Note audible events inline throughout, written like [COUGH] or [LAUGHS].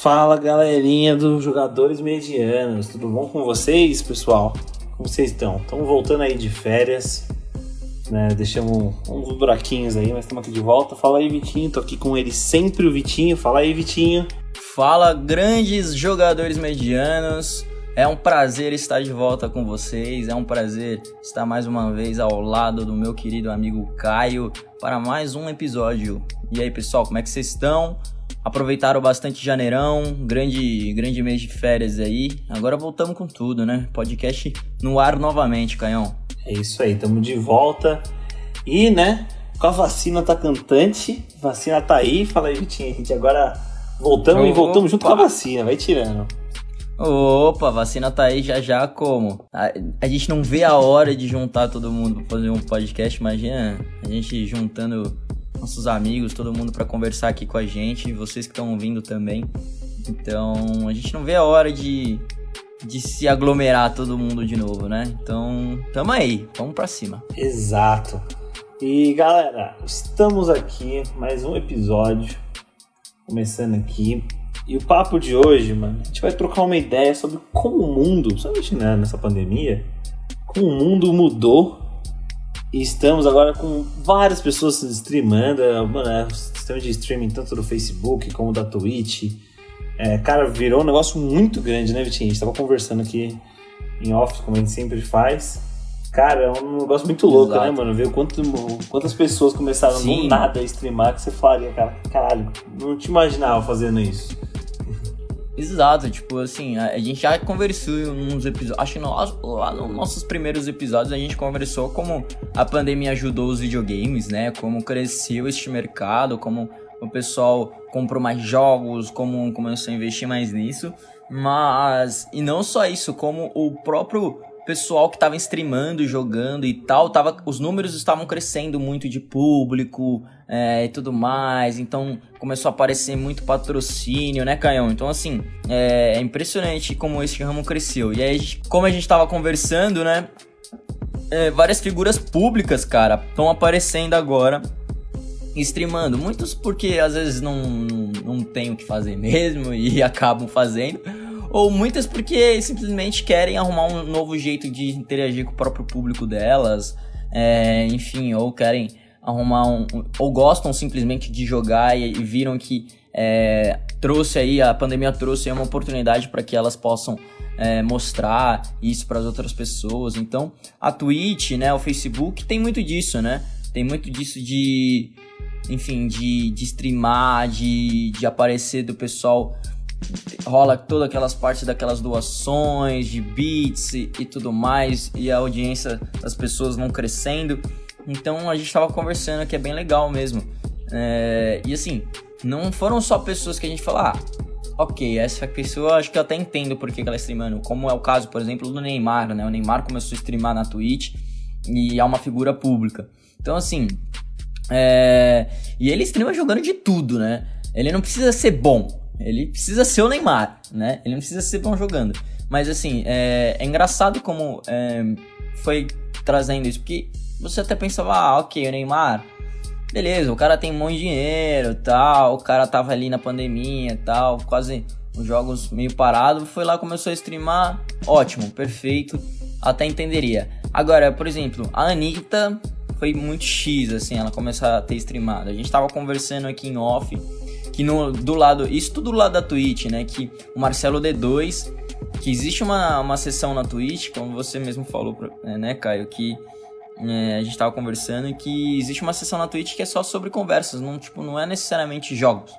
Fala galerinha dos jogadores medianos, tudo bom com vocês, pessoal? Como vocês estão? Estamos voltando aí de férias, né? Deixamos uns buraquinhos aí, mas estamos aqui de volta. Fala aí, Vitinho, tô aqui com ele sempre, o Vitinho. Fala aí, Vitinho. Fala, grandes jogadores medianos. É um prazer estar de volta com vocês. É um prazer estar mais uma vez ao lado do meu querido amigo Caio para mais um episódio. E aí, pessoal, como é que vocês estão? Aproveitaram bastante janeirão, grande, grande mês de férias aí. Agora voltamos com tudo, né? Podcast no ar novamente, Caião. É isso aí, estamos de volta. E, né, com a vacina tá cantante, vacina tá aí. Fala aí, Vitinho, a gente agora voltamos Opa. e voltamos junto com a vacina, vai tirando. Opa, vacina tá aí já já como? A, a, gente não vê a hora de juntar todo mundo pra fazer um podcast, imagina a gente juntando nossos amigos, todo mundo para conversar aqui com a gente, vocês que estão ouvindo também. Então, a gente não vê a hora de, de se aglomerar todo mundo de novo, né? Então, tamo aí, vamos para cima. Exato. E galera, estamos aqui, mais um episódio, começando aqui. E o papo de hoje, mano, a gente vai trocar uma ideia sobre como o mundo, principalmente né, nessa pandemia, como o mundo mudou e estamos agora com várias pessoas streamando. É, mano, é sistema de streaming tanto do Facebook como da Twitch. É, cara, virou um negócio muito grande, né, Vitinho? A gente tava conversando aqui em off, como a gente sempre faz. Cara, é um negócio muito louco, né, Exato. né, mano? Ver quanto, quantas pessoas começaram Sim. do nada a streamar que você falaria, cara, caralho, não te imaginava fazendo isso. Exato, tipo assim, a, gente já conversou uns episódios, acho que no, lá nos nossos primeiros episódios a gente conversou como a pandemia ajudou os videogames, né? Como cresceu este mercado, como o pessoal comprou mais jogos, como começou a investir mais nisso. Mas, e não só isso, como o próprio pessoal que estava streamando, jogando e tal, tava, os números estavam crescendo muito de público é, e tudo mais, então começou a aparecer muito patrocínio, né, Caião? Então, assim, é, é impressionante como esse ramo cresceu. E aí, como a gente estava conversando, né, é, várias figuras públicas, cara, estão aparecendo agora streamando. Muitos porque às vezes não, não, não tem o que fazer [LAUGHS] mesmo e acabam fazendo ou muitas porque simplesmente querem arrumar um novo jeito de interagir com o próprio público delas, é, enfim, ou querem arrumar um, ou gostam simplesmente de jogar e, e viram que é, trouxe aí a pandemia trouxe uma oportunidade para que elas possam é, mostrar isso para as outras pessoas. Então, a Twitch, né, o Facebook tem muito disso, né? Tem muito disso de, enfim, de, de streamar, de, de aparecer do pessoal rola todas aquelas partes daquelas doações, de bits e, e, tudo mais, e a audiência das pessoas vão crescendo. Então a gente estava conversando que é bem legal mesmo. É, e assim, não foram só pessoas que a gente falou, ah, ok, essa pessoa acho que eu até entendo porque ela é streamando, como é o caso, por exemplo, do Neymar, né? O Neymar começou a streamar na Twitch e é uma figura pública. Então assim, é, e ele streama jogando de tudo, né? Ele não precisa ser bom, ele precisa ser o Neymar, né? Ele não precisa ser bom jogando. Mas assim, é, é engraçado como é, foi trazendo isso, porque você até pensava, ah, ok, o Neymar, beleza, o cara tem um monte de dinheiro tal, o cara tava ali na pandemia tal, quase os jogos meio parado, foi lá, começou a streamar, ótimo, perfeito, até entenderia. Agora, por exemplo, a Anitta foi muito X, assim, ela começou a ter streamado. A gente tava conversando aqui em off que no, do lado, isso tudo do lado da Twitch, né? Que o Marcelo D2, que existe uma, uma sessão na Twitch, como você mesmo falou, é, né, Caio, que é, a gente tava conversando, que existe uma sessão na Twitch que é só sobre conversas, não, tipo, não é necessariamente jogos,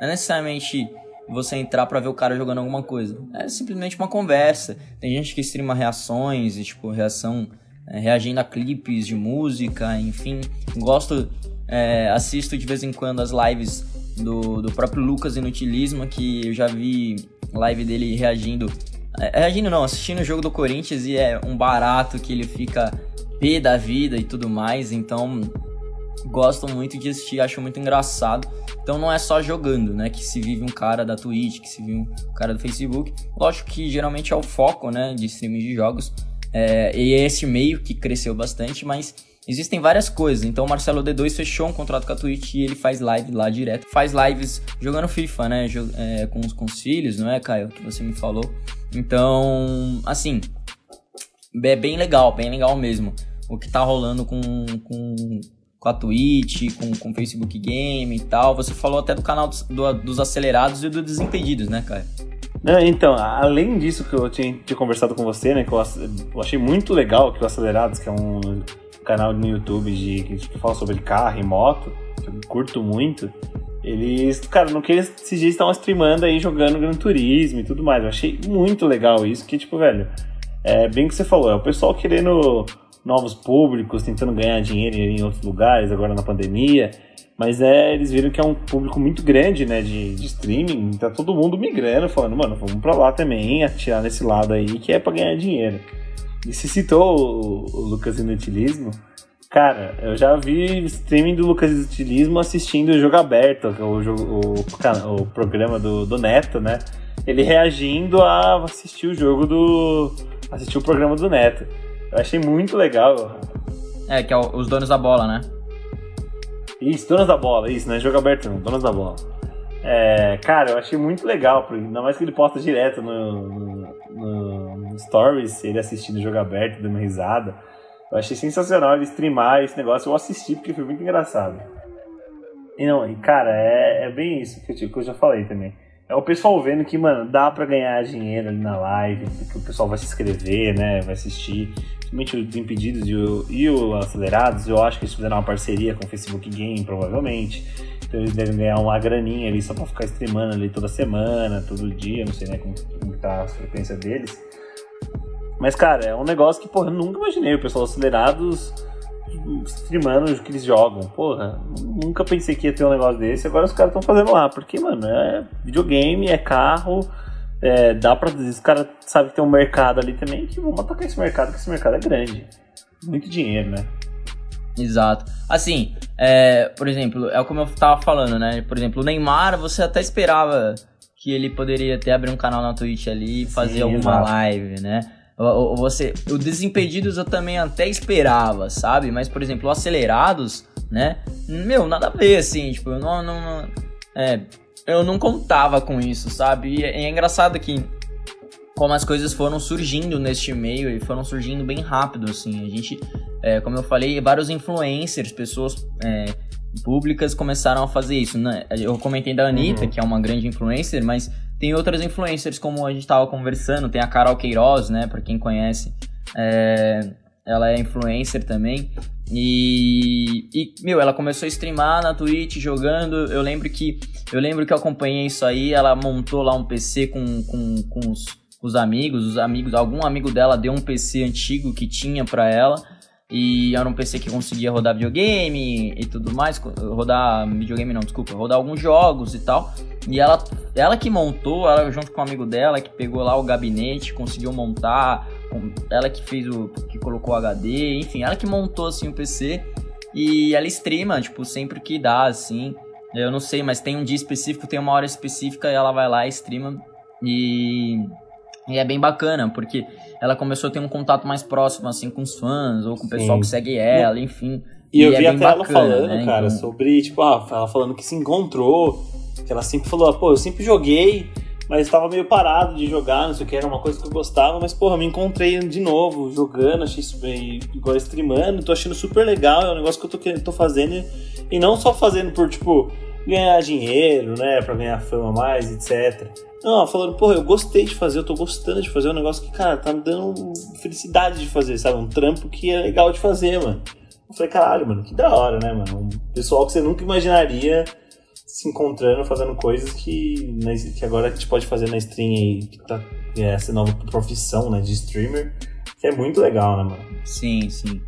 não é necessariamente você entrar para ver o cara jogando alguma coisa, é simplesmente uma conversa. Tem gente que streama reações, e, tipo, reação, é, reagindo a clipes de música, enfim, gosto, é, assisto de vez em quando as lives do, do próprio Lucas Inutilismo, que eu já vi live dele reagindo. É, reagindo não, assistindo o jogo do Corinthians e é um barato que ele fica pé da vida e tudo mais, então gosto muito de assistir, acho muito engraçado. Então não é só jogando, né, que se vive um cara da Twitch, que se vive um cara do Facebook. Lógico que geralmente é o foco, né, de streaming de jogos. É, e é esse meio que cresceu bastante, mas existem várias coisas. Então o Marcelo D2 fechou um contrato com a Twitch e ele faz live lá direto. Faz lives jogando FIFA, né? É, com, com os filhos, não é, Caio? Que você me falou. Então, assim, é bem legal, bem legal mesmo. O que tá rolando com, com, com a Twitch, com, com o Facebook Game e tal. Você falou até do canal dos, do, dos acelerados e do Desimpedidos, né, Caio? então, além disso que eu tinha, tinha, conversado com você, né, que eu, eu, achei muito legal que o Acelerados, que é um canal no YouTube de, que fala sobre carro e moto, que eu curto muito, eles, cara, não que esses dias estavam streamando aí, jogando Gran Turismo e tudo mais. Eu achei muito legal isso, que, tipo, velho, é bem que você falou, é o pessoal querendo novos públicos, tentando ganhar dinheiro em outros lugares, agora na pandemia. Mas é, eles viram que é um público muito grande, né, de, de streaming, tá todo mundo migrando, falando, mano, vamos pra lá também, atirar nesse lado aí, que é pra ganhar dinheiro. E se citou o, o Lucas Inutilismo, cara, eu já vi streaming do Lucas Inutilismo assistindo o jogo aberto, é o, jogo, o, o programa do, do Neto, né, ele reagindo a assistir o jogo do... assistir o programa do Neto. Eu achei muito legal. É, que é os donos da bola, né? Isso, donos da bola, isso, não é jogo aberto não, donos da bola. É, cara, eu achei muito legal, ainda mais que ele posta direto no, no, no Stories, ele assistindo o jogo aberto, dando risada. Eu achei sensacional ele streamar esse negócio, eu assisti porque foi muito engraçado. E não, e cara, é, é bem isso que eu, que eu já falei também. É o pessoal vendo que, mano, dá para ganhar dinheiro ali na live, que o pessoal vai se inscrever, né, vai assistir principalmente o Desimpedidos e o, e o Acelerados, eu acho que eles fizeram uma parceria com o Facebook Game, provavelmente. Eles devem ganhar uma graninha ali só pra ficar streamando ali toda semana, todo dia, não sei né, como, como tá a frequência deles. Mas, cara, é um negócio que, porra, eu nunca imaginei o pessoal Acelerados streamando o que eles jogam. Porra, nunca pensei que ia ter um negócio desse, agora os caras estão fazendo lá. Porque, mano, é videogame, é carro é, dá pra. Os caras sabem que tem um mercado ali também que vamos atacar esse mercado, que esse mercado é grande. Muito dinheiro, né? Exato. Assim, é, por exemplo, é como eu tava falando, né? Por exemplo, o Neymar, você até esperava que ele poderia até abrir um canal na Twitch ali e fazer Sim, alguma exato. live, né? O, você, o Desimpedidos eu também até esperava, sabe? Mas, por exemplo, o Acelerados, né? Meu, nada a ver, assim, tipo, não, não, não é, eu não contava com isso, sabe? E é, é engraçado que como as coisas foram surgindo neste meio e foram surgindo bem rápido, assim. A gente, é, como eu falei, vários influencers, pessoas é, públicas começaram a fazer isso. Né? Eu comentei da Anitta, uhum. que é uma grande influencer, mas tem outras influencers, como a gente estava conversando, tem a Carol Queiroz, né, para quem conhece. É, ela é influencer também. E, e, meu, ela começou a streamar na Twitch jogando. Eu lembro que eu lembro que eu acompanhei isso aí. Ela montou lá um PC com, com, com os, os amigos. Os amigos, algum amigo dela deu um PC antigo que tinha para ela. E era um PC que conseguia rodar videogame e tudo mais. Rodar videogame não, desculpa, rodar alguns jogos e tal. E ela, ela que montou, ela junto com um amigo dela, que pegou lá o gabinete, conseguiu montar. Ela que fez o. que colocou o HD, enfim, ela que montou assim o PC. E ela streama, tipo, sempre que dá, assim. Eu não sei, mas tem um dia específico, tem uma hora específica e ela vai lá e streama. E e é bem bacana, porque ela começou a ter um contato mais próximo, assim, com os fãs, ou com o pessoal Sim. que segue ela, enfim. E, e eu é vi até bacana, ela falando, né? cara, então... sobre, tipo, ah, ela falando que se encontrou, que ela sempre falou, ah, pô, eu sempre joguei, mas estava meio parado de jogar, não sei o que, era uma coisa que eu gostava, mas, porra, me encontrei de novo, jogando, achei isso bem, igual streamando, tô achando super legal, é um negócio que eu tô, tô fazendo, e não só fazendo por, tipo, ganhar dinheiro, né, pra ganhar fama mais, etc. Não, falando, porra, eu gostei de fazer, eu tô gostando de fazer um negócio que, cara, tá me dando felicidade de fazer, sabe? Um trampo que é legal de fazer, mano. Eu falei, caralho, mano, que da hora, né, mano? Um pessoal que você nunca imaginaria se encontrando, fazendo coisas que, que agora a gente pode fazer na stream aí, que tá é essa nova profissão, né, de streamer, que é muito legal, né, mano? Sim, sim.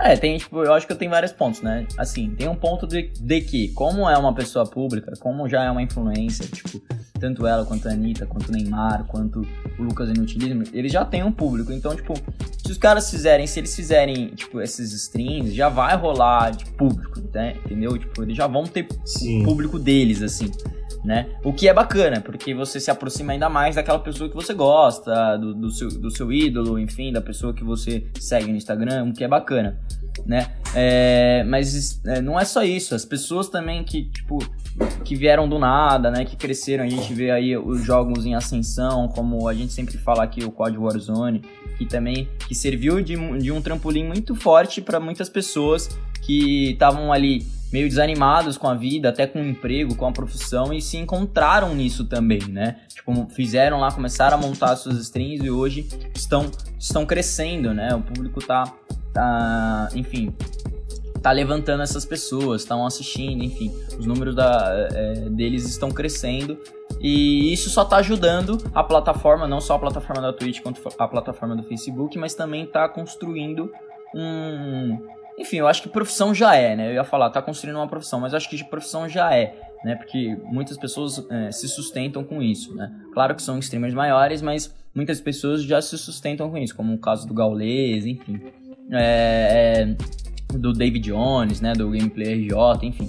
É, tem, tipo, eu acho que eu tenho vários pontos, né? Assim, tem um ponto de, de que, como é uma pessoa pública, como já é uma influência, tipo, tanto ela quanto a Anitta, quanto o Neymar, quanto o Lucas Inutilismo, eles já têm um público. Então, tipo, se os caras fizerem, se eles fizerem, tipo, esses streams, já vai rolar de público, né? entendeu? Tipo, eles já vão ter Sim. público deles, assim. Né? O que é bacana, porque você se aproxima ainda mais daquela pessoa que você gosta, do, do, seu, do seu ídolo, enfim, da pessoa que você segue no Instagram, o que é bacana, né? É, mas é, não é só isso, as pessoas também que, tipo, que vieram do nada, né? Que cresceram, a gente vê aí os jogos em ascensão, como a gente sempre fala aqui, o COD Warzone, que também que serviu de, de um trampolim muito forte para muitas pessoas que estavam ali meio desanimados com a vida, até com o emprego, com a profissão e se encontraram nisso também, né? Tipo, fizeram lá, começaram a montar suas streams e hoje estão, estão crescendo, né? O público tá, tá enfim, tá levantando essas pessoas, estão assistindo, enfim, os números da, é, deles estão crescendo e isso só tá ajudando a plataforma, não só a plataforma da Twitch quanto a plataforma do Facebook, mas também tá construindo um, enfim, eu acho que profissão já é, né? Eu ia falar, tá construindo uma profissão, mas acho que de profissão já é, né? Porque muitas pessoas é, se sustentam com isso, né? Claro que são streamers maiores, mas muitas pessoas já se sustentam com isso, como o caso do Gaules, enfim. É, é, do David Jones, né? Do Gameplay RJ, enfim.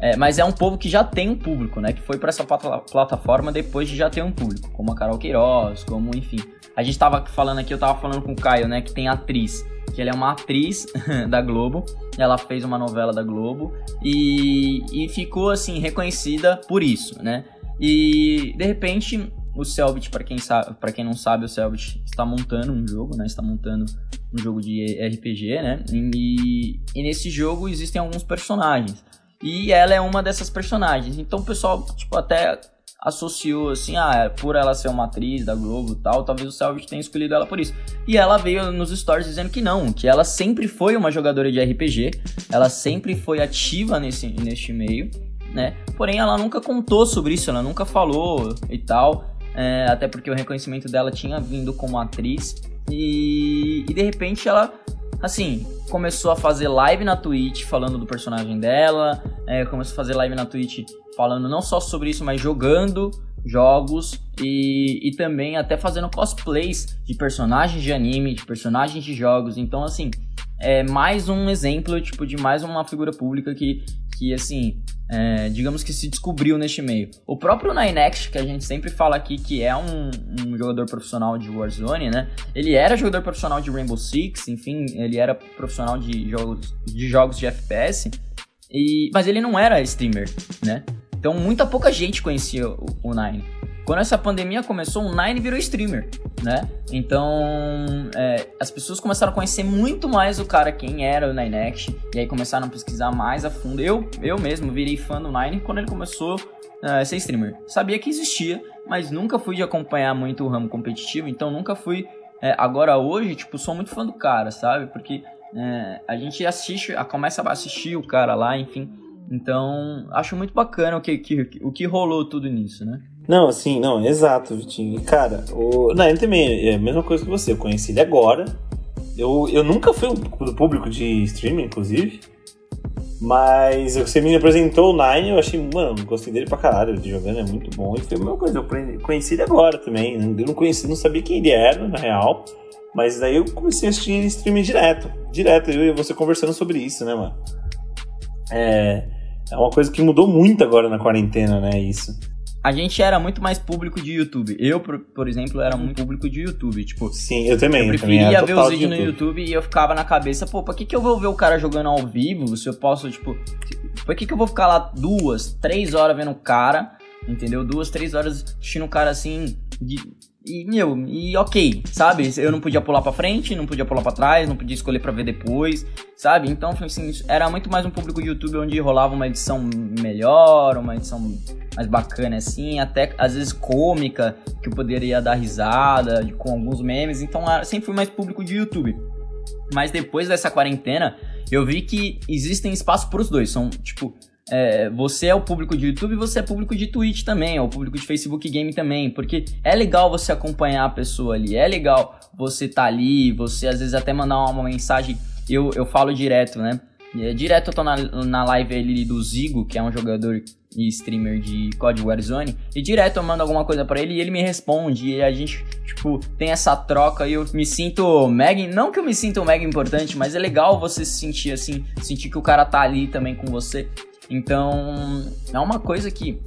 É, mas é um povo que já tem um público, né? Que foi para essa plataforma depois de já ter um público, como a Carol Queiroz, como, enfim. A gente tava falando aqui, eu tava falando com o Caio, né? Que tem atriz que ela é uma atriz [LAUGHS] da Globo. Ela fez uma novela da Globo e, e ficou assim reconhecida por isso, né? E de repente o Selbit, para quem sabe, para quem não sabe, o Selbit está montando um jogo, né? Está montando um jogo de RPG, né? E, e nesse jogo existem alguns personagens. E ela é uma dessas personagens. Então o pessoal, tipo, até associou assim, ah, por ela ser uma atriz da Globo e tal, talvez o Selvage tenha escolhido ela por isso. E ela veio nos stories dizendo que não, que ela sempre foi uma jogadora de RPG, ela sempre foi ativa nesse, neste meio, né? Porém, ela nunca contou sobre isso, ela nunca falou e tal, é, até porque o reconhecimento dela tinha vindo como atriz. E, e de repente ela assim, começou a fazer live na Twitch falando do personagem dela, é, começou a fazer live na Twitch falando não só sobre isso, mas jogando jogos e, e também até fazendo cosplays de personagens de anime, de personagens de jogos. Então, assim, é mais um exemplo, tipo, de mais uma figura pública que, que assim, é, digamos que se descobriu neste meio. O próprio Ninext, que a gente sempre fala aqui que é um, um, jogador profissional de Warzone, né? Ele era jogador profissional de Rainbow Six, enfim, ele era profissional de jogos de, jogos de FPS, e, mas ele não era streamer, né? Então muita pouca gente conhecia o, o Nine. Quando essa pandemia começou, o Nine virou streamer, né? Então, é, as pessoas começaram a conhecer muito mais o cara, quem era o Ninex, e aí começaram a pesquisar mais a fundo. Eu, eu mesmo virei fã do Nine quando ele começou é, a ser streamer. Sabia que existia, mas nunca fui de acompanhar muito o ramo competitivo, então nunca fui. É, agora hoje, tipo, sou muito fã do cara, sabe? Porque é, a gente assiste, começa a assistir o cara lá, enfim. Então, acho muito bacana o que, que, o que rolou tudo nisso, né? Não, assim, não, exato, Vitinho. Cara, o. Não, ele também é a mesma coisa que você. Eu conheci ele agora. Eu, eu nunca fui do público de streaming, inclusive. Mas você me apresentou o Nine, eu achei, mano, gostei dele pra caralho, ele jogando é muito bom. E foi a mesma coisa, eu conheci ele agora também. Eu não conheci, não sabia quem ele era, na real. Mas daí eu comecei a assistir streaming direto. Direto, eu e você conversando sobre isso, né, mano? É, é uma coisa que mudou muito agora na quarentena, né, isso a gente era muito mais público de YouTube. Eu, por, por exemplo, era muito público de YouTube. Tipo, Sim, eu também. Eu preferia ver os vídeos no YouTube e eu ficava na cabeça, pô, pra que, que eu vou ver o cara jogando ao vivo se eu posso, tipo. Por que, que eu vou ficar lá duas, três horas vendo o cara, entendeu? Duas, três horas assistindo o cara assim, de, e, meu, e ok, sabe? Eu não podia pular pra frente, não podia pular pra trás, não podia escolher pra ver depois, sabe? Então, assim, era muito mais um público YouTube onde rolava uma edição melhor, uma edição mais bacana, assim, até às vezes cômica, que eu poderia dar risada com alguns memes. Então, sempre fui mais público de YouTube. Mas depois dessa quarentena, eu vi que existem espaço pros dois. São, tipo, é, você é o público de YouTube, você é público de Twitch também, é o público de Facebook Game também, porque é legal você acompanhar a pessoa ali, é legal você tá ali, você às vezes até mandar uma mensagem, eu, eu falo direto, né? É, direto eu tô na, na live ali do Zigo, que é um jogador e streamer de COD Warzone, e direto eu mando alguma coisa para ele e ele me responde, e a gente, tipo, tem essa troca e eu me sinto mega, não que eu me sinta mega importante, mas é legal você se sentir assim, sentir que o cara tá ali também com você. Então, é uma coisa que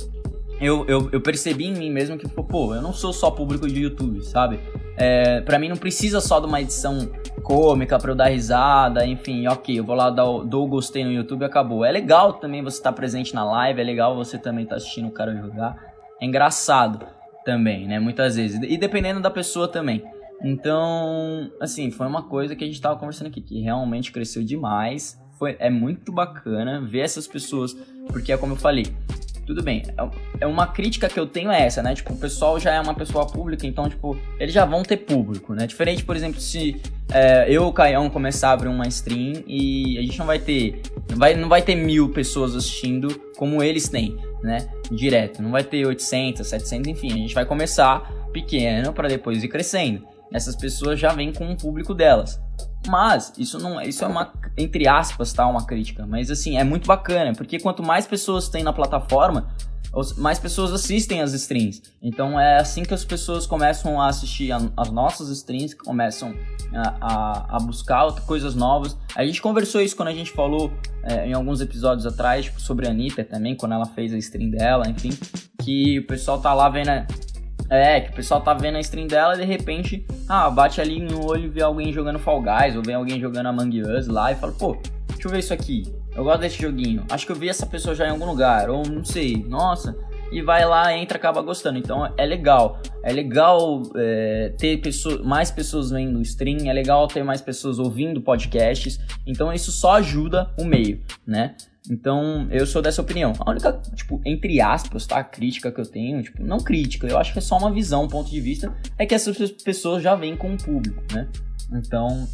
eu, eu, eu, percebi em mim mesmo que, pô, eu não sou só público de YouTube, sabe? É, pra mim não precisa só de uma edição cômica pra eu dar risada, enfim, ok, eu vou lá dou o gostei no YouTube e acabou. É legal também você estar tá presente na live, é legal você também estar tá assistindo o cara jogar. É engraçado também, né? Muitas vezes. E dependendo da pessoa também. Então, assim, foi uma coisa que a gente tava conversando aqui, que realmente cresceu demais. Foi, é muito bacana ver essas pessoas, porque é como eu falei, tudo bem. É, é uma crítica que eu tenho é essa, né? Tipo, o pessoal já é uma pessoa pública, então, tipo, eles já vão ter público, né? Diferente, por exemplo, se é, eu, o Caião, começar a abrir uma stream e a gente não vai ter. Não vai, não vai ter mil pessoas assistindo como eles têm, né? Direto. Não vai ter 800, 700, enfim. A gente vai começar pequeno para depois ir crescendo. Essas pessoas já vêm com o público delas. Mas isso não, isso é uma entre aspas, tá, uma crítica, mas assim, é muito bacana, porque quanto mais pessoas tem na plataforma, mais pessoas assistem as streams. Então é assim que as pessoas começam a assistir as nossas streams, começam a, a, a, buscar coisas novas. A gente conversou isso quando a gente falou é, em alguns episódios atrás, tipo, sobre a Anitta também, quando ela fez a stream dela, enfim. Que o pessoal tá lá vendo é, que o pessoal tá vendo a stream dela e de repente, ah, bate ali no olho e vê alguém jogando Fall Guys ou vê alguém jogando Among Us lá e fala, pô, deixa eu ver isso aqui. Eu gosto desse joguinho. Acho que eu vi essa pessoa já em algum lugar. Ou não sei, nossa. E vai lá, entra, acaba gostando. Então é legal. É legal é, ter pessoas, mais pessoas vendo o stream. É legal ter mais pessoas ouvindo podcasts. Então isso só ajuda o meio, né? Então, eu sou dessa opinião. A única, tipo, entre aspas, tá? Crítica que eu tenho, tipo, não crítica, eu acho que é só uma visão, um ponto de vista, é que essas pessoas já vêm com o público, né? Então,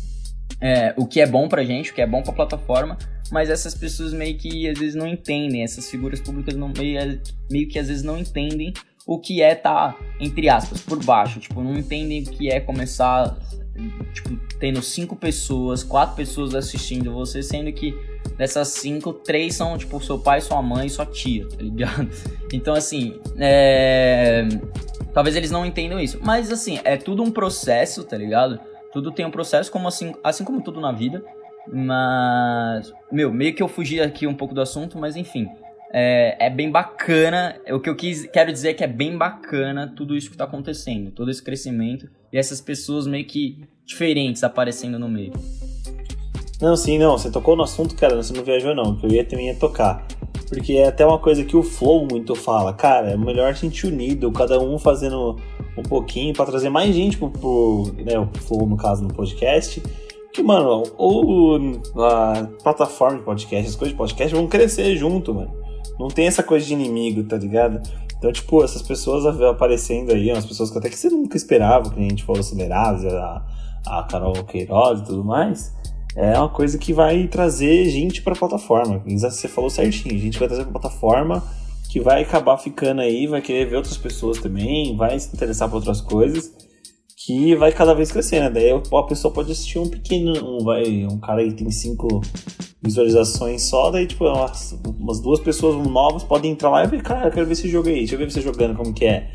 é, o que é bom pra gente, o que é bom pra plataforma, mas essas pessoas meio que às vezes não entendem, essas figuras públicas não, meio, meio que às vezes não entendem o que é tá, entre aspas, por baixo. Tipo, não entendem o que é começar, tipo, tendo cinco pessoas, quatro pessoas assistindo você, sendo que Dessas cinco, três são, tipo, seu pai, sua mãe sua tia, tá ligado? [LAUGHS] Então, assim, é... Talvez eles não entendam isso. Mas, assim, é tudo um processo, tá ligado? Tudo tem um processo, como assim, assim como tudo na vida. Mas, meu, meio que eu fugi aqui um pouco do assunto, mas enfim. É, é, bem bacana. O que eu quis, quero dizer é que é bem bacana tudo isso que tá acontecendo, todo esse crescimento e essas pessoas meio que diferentes aparecendo no meio. Não, sim, não. Você tocou no assunto, cara, você não viajou não, que eu ia também ia tocar. Porque é até uma coisa que o Flow muito fala, cara, é melhor a gente unido, cada um fazendo um pouquinho para trazer mais gente pro, pro né, o Flow, no caso, no podcast. Que, mano, ou a plataforma de podcast, as coisas de podcast vão crescer junto, mano. Não tem essa coisa de inimigo, tá ligado? Então, tipo, essas pessoas aparecendo aí, umas pessoas que até que você nunca esperava, que a gente falou aceleradas, a, a Carol Queiroz e tudo mais é uma coisa que vai trazer gente para a plataforma. Você falou certinho, a gente vai trazer para plataforma que vai acabar ficando aí, vai querer ver outras pessoas também, vai se interessar por outras coisas, que vai cada vez crescendo. Daí a pessoa pode assistir um pequeno, um, vai, um cara aí tem cinco visualizações só, daí tipo, umas, umas duas pessoas novas podem entrar lá e ver, cara, eu quero ver esse jogo aí, deixa eu ver você jogando como que é.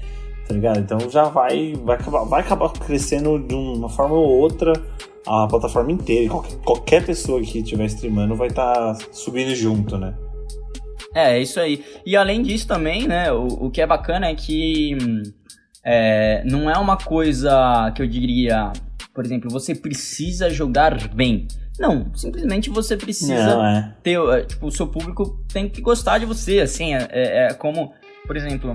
Tá ligado? Então já vai, vai acabar, vai acabar crescendo de uma forma ou outra a plataforma inteira. Qualquer, qualquer pessoa que estiver streamando vai estar tá subindo junto, né? É, é isso aí. E além disso também, né, o, o que é bacana é que é, não é uma coisa que eu diria, por exemplo, você precisa jogar bem. Não, simplesmente você precisa não, é. ter, é, tipo, o seu público tem que gostar de você, assim, é, é, é como, por exemplo,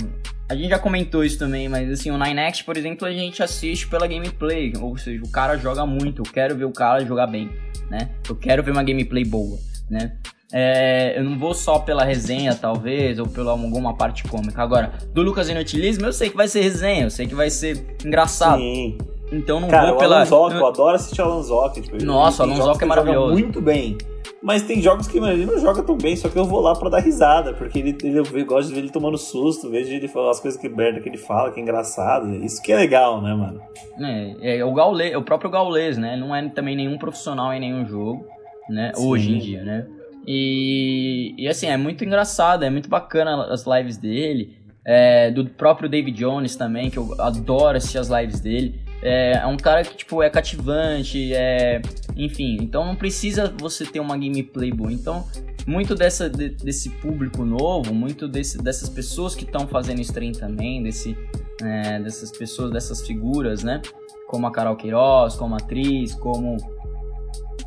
a gente já comentou isso também, mas assim, o Ninext, por exemplo, a gente assiste pela gameplay, ou seja, o cara joga muito, eu quero ver o cara jogar bem, né? Eu quero ver uma gameplay boa, né? É, eu não vou só pela resenha, talvez, ou pela alguma parte cômica. Agora, do Lucas Inutilismo, eu sei que vai ser resenha, eu sei que vai ser engraçado. Sim. Então não Cara, vou pela. Alan eu... eu adoro assistir Alan Zoc. Tipo, Nossa, Alan Zoc é maravilhoso. muito bem. Mas tem jogos que ele não joga tão bem, só que eu vou lá pra dar risada, porque ele, ele, eu gosto de ver ele tomando susto, vejo ele falar as coisas que merda que ele fala, que é engraçado. Isso que é legal, né, mano? É, é o Gaulês, o próprio Gaulês, né? Não é também nenhum profissional em nenhum jogo, né? Sim. Hoje em dia, né? E, e assim, é muito engraçado, é muito bacana as lives dele. É, do próprio David Jones também, que eu adoro assistir as lives dele. É, é, um cara que, tipo, é cativante, é... Enfim, então não precisa você ter uma gameplay boa. Então, muito dessa, de, desse público novo, muito desse, dessas pessoas que estão fazendo stream também, desse, é, dessas pessoas, dessas figuras, né? Como a Carol Queiroz, como atriz, como.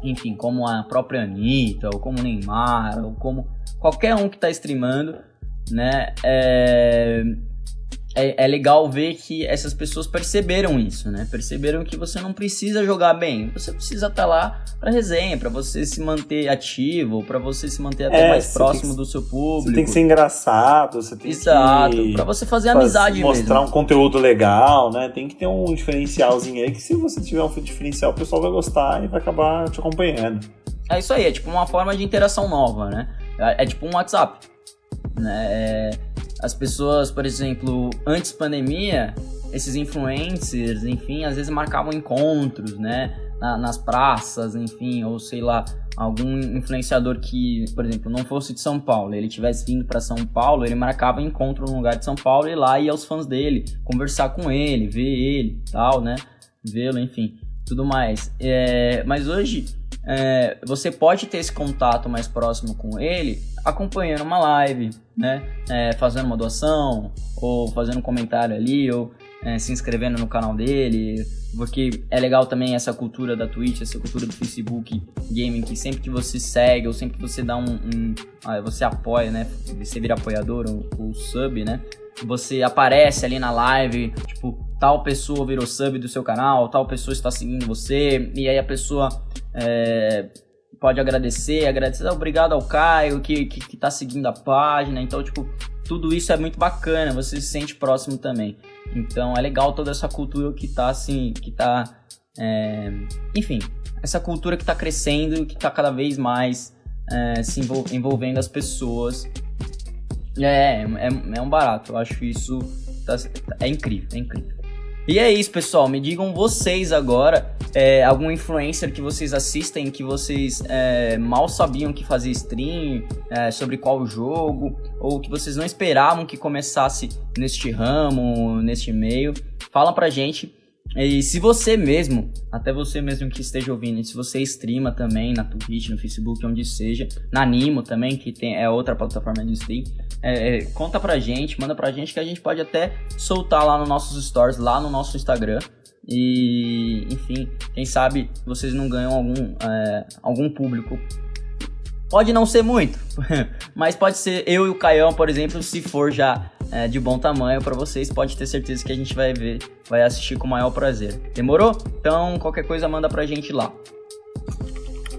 Enfim, como a própria Anitta, ou como Neymar, ou como qualquer um que está streamando, né? É, é, é, legal ver que essas pessoas perceberam isso, né? Perceberam que você não precisa jogar bem, você precisa estar tá lá para resenha, para você se manter ativo, para você se manter até é, mais próximo que, do seu público. Você tem que ser engraçado, você tem Exato, que para você fazer amizade mostrar mesmo. um conteúdo legal, né? Tem que ter um diferencialzinho aí que se você tiver um diferencial, o pessoal vai gostar e vai acabar te acompanhando. É isso aí, é tipo uma forma de interação nova, né? É, é tipo um WhatsApp. Né? É, as pessoas, por exemplo, antes pandemia, esses influencers, enfim, às vezes marcavam encontros, né? Na, nas praças, enfim, ou sei lá, algum influenciador que, por exemplo, não fosse de São Paulo, ele tivesse vindo para São Paulo, ele marcava encontro no lugar de São Paulo e lá ia aos fãs dele, conversar com ele, ver ele, tal, né? Vê-lo, enfim, tudo mais. É, mas hoje é, você pode ter esse contato mais próximo com ele acompanhando uma live, né? É, fazendo uma doação, ou fazendo um comentário ali, ou é, se inscrevendo no canal dele, porque é legal também essa cultura da Twitch, essa cultura do Facebook Gaming, que sempre que você segue, ou sempre que você dá um. um ah, você apoia, né? Você vira apoiador, ou, sub, né? Você aparece ali na live, tipo, tal pessoa virou sub do seu canal, tal pessoa está seguindo você, e aí a pessoa é, pode agradecer, agradecer, obrigado ao Caio que, que, que tá seguindo a página, então, tipo, tudo isso é muito bacana, você se sente próximo também. Então é legal toda essa cultura que tá assim, que tá. É, enfim, essa cultura que tá crescendo, que tá cada vez mais é, se envolvendo as pessoas. É, é, é um barato, eu acho isso tá, é incrível, é incrível. E é isso, pessoal. Me digam vocês agora é, algum influencer que vocês assistem que vocês é, mal sabiam que fazia stream, é, sobre qual jogo, ou que vocês não esperavam que começasse neste ramo, neste meio. Fala pra gente. E se você mesmo, até você mesmo que esteja ouvindo, se você streama também na Twitch, no Facebook, onde seja, na Nimo também, que tem, é outra plataforma de stream, é, é, conta pra gente, manda pra gente que a gente pode até soltar lá nos nossos stories, lá no nosso Instagram. E, enfim, quem sabe vocês não ganham algum, é, algum público. Pode não ser muito, [LAUGHS] mas pode ser eu e o Caião, por exemplo, se for já é, de bom tamanho para vocês, pode ter certeza que a gente vai ver, vai assistir com o maior prazer. Demorou? Então, qualquer coisa manda pra gente lá.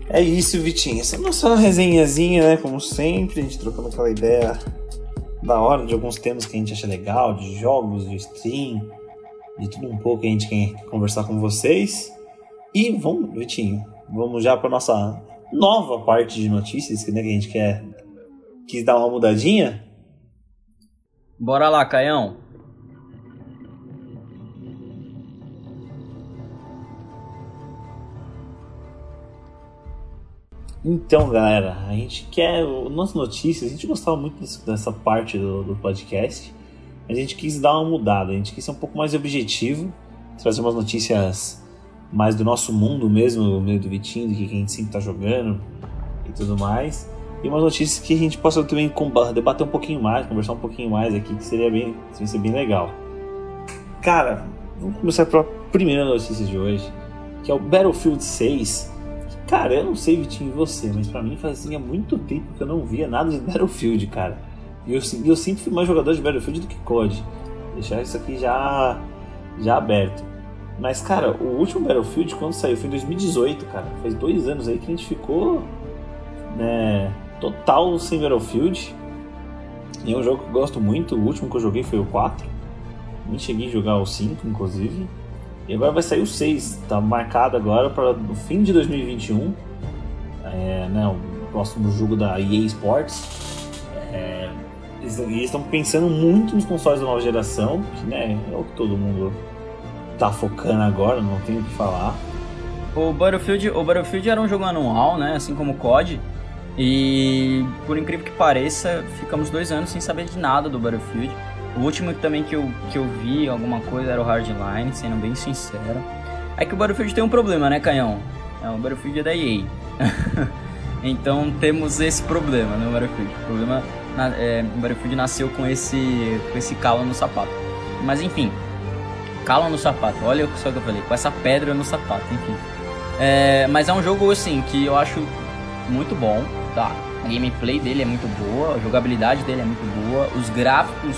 É isso, Vitinho. Essa é a nossa resenhazinha, né? Como sempre, a gente trocando aquela ideia da hora de alguns temas que a gente acha legal, de jogos, de stream, de tudo um pouco que a gente quer conversar com vocês. E vamos, Vitinho, vamos já para nossa nova parte de notícias que, né, que a gente quer quis dar uma mudadinha. Bora lá, Caião. Então, galera, a gente quer. Nas notícias, a gente gostava muito dessa parte do, do podcast. A gente quis dar uma mudada, a gente quis ser um pouco mais objetivo, trazer umas notícias mais do nosso mundo mesmo, meio do Vitinho, do que a gente sempre tá jogando e tudo mais. E umas notícias que a gente possa também debater um pouquinho mais, conversar um pouquinho mais aqui, que seria bem, seria bem legal. Cara, vamos começar pela primeira notícia de hoje, que é o Battlefield 6 Cara, eu não sei, Vitinho, você, mas para mim fazia muito tempo que eu não via nada de Battlefield, cara. E eu, eu sempre fui mais jogador de Battlefield do que COD. Deixar isso aqui já, já aberto. Mas, cara, o último Battlefield, quando saiu, foi em 2018, cara. Faz dois anos aí que a gente ficou, né, total sem Battlefield. E é um jogo que eu gosto muito. O último que eu joguei foi o 4. Nem cheguei a jogar o 5, inclusive. E agora vai sair o 6, tá marcado agora para o fim de 2021. É, né, o próximo jogo da EA Sports. É, eles estão pensando muito nos consoles da nova geração, que né, é o que todo mundo tá focando agora, não tenho o que falar. O Battlefield, o Battlefield era um jogo anual, né, assim como o COD. E por incrível que pareça, ficamos dois anos sem saber de nada do Battlefield. O último também que eu, que eu vi alguma coisa era o Hardline, sendo bem sincero. É que o Battlefield tem um problema, né, Canhão? É, o Battlefield é da EA. [LAUGHS] Então temos esse problema no Battlefield. O problema é, o Battlefield nasceu com esse, com esse calo no sapato. Mas enfim, calo no sapato. Olha só o que eu falei, com essa pedra no sapato, enfim. É, mas é um jogo assim que eu acho muito bom, A gameplay dele é muito boa, a jogabilidade dele é muito boa, os gráficos